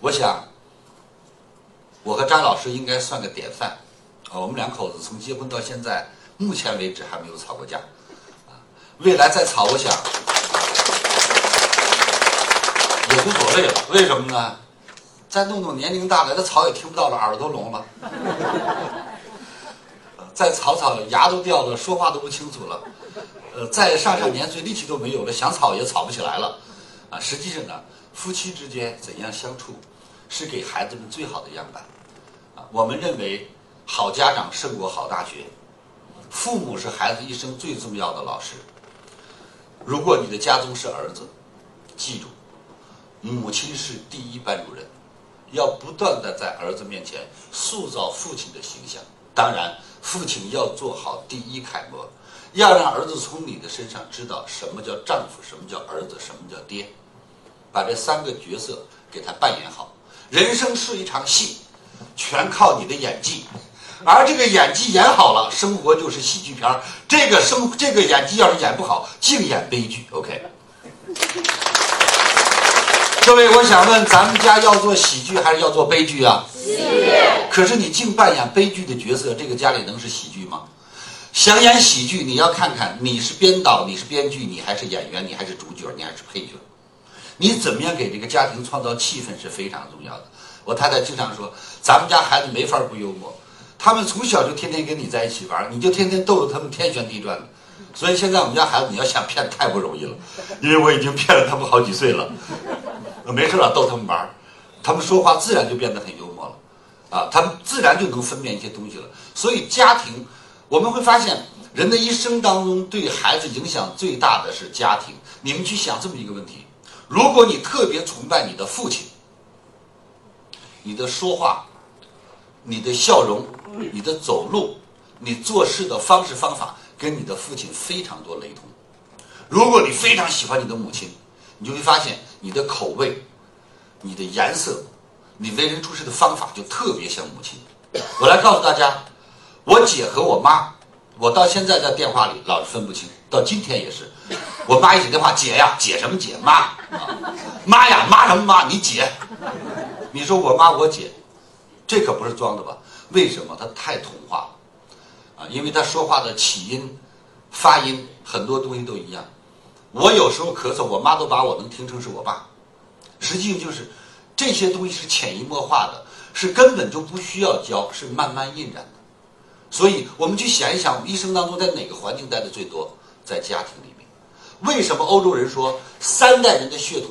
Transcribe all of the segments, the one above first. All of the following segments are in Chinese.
我想，我和张老师应该算个典范啊！我们两口子从结婚到现在，目前为止还没有吵过架啊。未来再吵，我想也无所谓了。为什么呢？再弄弄年龄大了，这吵也听不到了，耳朵聋了。再吵吵，牙都掉了，说话都不清楚了。呃，再上上年岁，力气都没有了，想吵也吵不起来了。啊，实际上呢，夫妻之间怎样相处，是给孩子们最好的样板。啊，我们认为，好家长胜过好大学。父母是孩子一生最重要的老师。如果你的家中是儿子，记住，母亲是第一班主任，要不断的在儿子面前塑造父亲的形象。当然。父亲要做好第一楷模，要让儿子从你的身上知道什么叫丈夫，什么叫儿子，什么叫爹，把这三个角色给他扮演好。人生是一场戏，全靠你的演技，而这个演技演好了，生活就是喜剧片儿这个生这个演技要是演不好，净演悲剧。OK。各位，我想问，咱们家要做喜剧还是要做悲剧啊？喜剧。可是你净扮演悲剧的角色，这个家里能是喜剧吗？想演喜剧，你要看看你是编导，你是编剧，你还是演员，你还是主角，你还是配角？你怎么样给这个家庭创造气氛是非常重要的。我太太经常说，咱们家孩子没法不幽默，他们从小就天天跟你在一起玩，你就天天逗得他们天旋地转的。所以现在我们家孩子，你要想骗太不容易了，因为我已经骗了他们好几岁了。没事了，逗他们玩他们说话自然就变得很幽默了，啊，他们自然就能分辨一些东西了。所以家庭，我们会发现，人的一生当中对孩子影响最大的是家庭。你们去想这么一个问题：如果你特别崇拜你的父亲，你的说话、你的笑容、你的走路、你做事的方式方法跟你的父亲非常多雷同；如果你非常喜欢你的母亲，你就会发现你的口味、你的颜色、你为人处事的方法就特别像母亲。我来告诉大家，我姐和我妈，我到现在在电话里老是分不清，到今天也是。我妈一接电话，姐呀，姐什么姐？妈，妈呀，妈什么妈？你姐？你说我妈我姐，这可不是装的吧？为什么？她太童话了啊！因为她说话的起音、发音很多东西都一样。我有时候咳嗽，我妈都把我能听成是我爸，实际上就是这些东西是潜移默化的，是根本就不需要教，是慢慢印染的。所以我们去想一想，我们一生当中在哪个环境待的最多？在家庭里面。为什么欧洲人说三代人的血统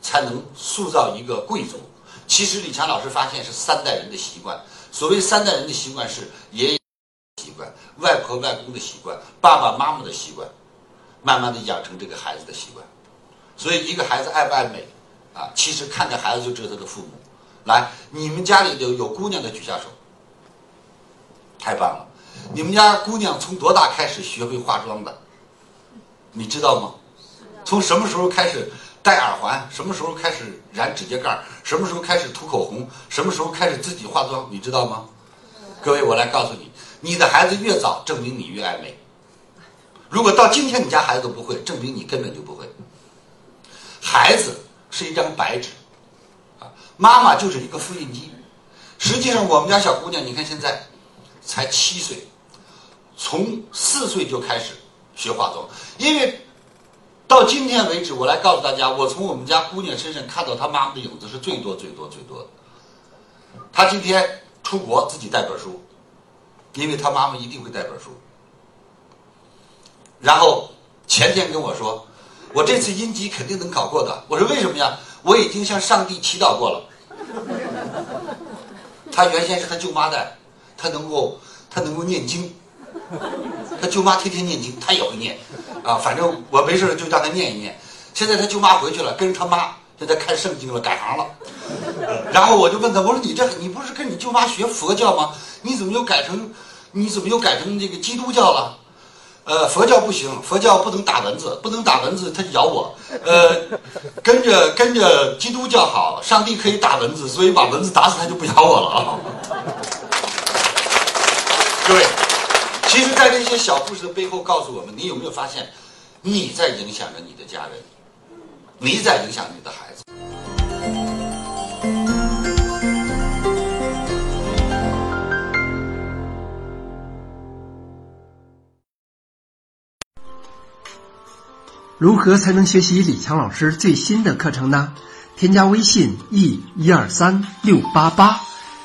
才能塑造一个贵族？其实李强老师发现是三代人的习惯。所谓三代人的习惯是爷爷习惯、外婆外公的习惯、爸爸妈妈的习惯。慢慢的养成这个孩子的习惯，所以一个孩子爱不爱美，啊，其实看着孩子就知道他的父母。来，你们家里有有姑娘的举下手，太棒了！你们家姑娘从多大开始学会化妆的？你知道吗？从什么时候开始戴耳环？什么时候开始染指甲盖？什么时候开始涂口红？什么时候开始自己化妆？你知道吗？各位，我来告诉你，你的孩子越早，证明你越爱美。如果到今天你家孩子都不会，证明你根本就不会。孩子是一张白纸，啊，妈妈就是一个复印机。实际上，我们家小姑娘，你看现在才七岁，从四岁就开始学化妆。因为到今天为止，我来告诉大家，我从我们家姑娘身上看到她妈妈的影子是最多、最多、最多的。她今天出国自己带本书，因为她妈妈一定会带本书。然后前天跟我说，我这次音级肯定能考过的。我说为什么呀？我已经向上帝祈祷过了。他原先是他舅妈的，他能够他能够念经，他舅妈天天念经，他也会念啊。反正我没事就让他念一念。现在他舅妈回去了，跟着他妈就在看圣经了，改行了。然后我就问他，我说你这你不是跟你舅妈学佛教吗？你怎么又改成你怎么又改成这个基督教了？呃，佛教不行，佛教不能打蚊子，不能打蚊子，它咬我。呃，跟着跟着基督教好，上帝可以打蚊子，所以把蚊子打死，它就不咬我了啊。各位，其实，在这些小故事的背后，告诉我们：你有没有发现，你在影响着你的家人，你在影响你的孩子？如何才能学习李强老师最新的课程呢？添加微信：e 一二三六八八。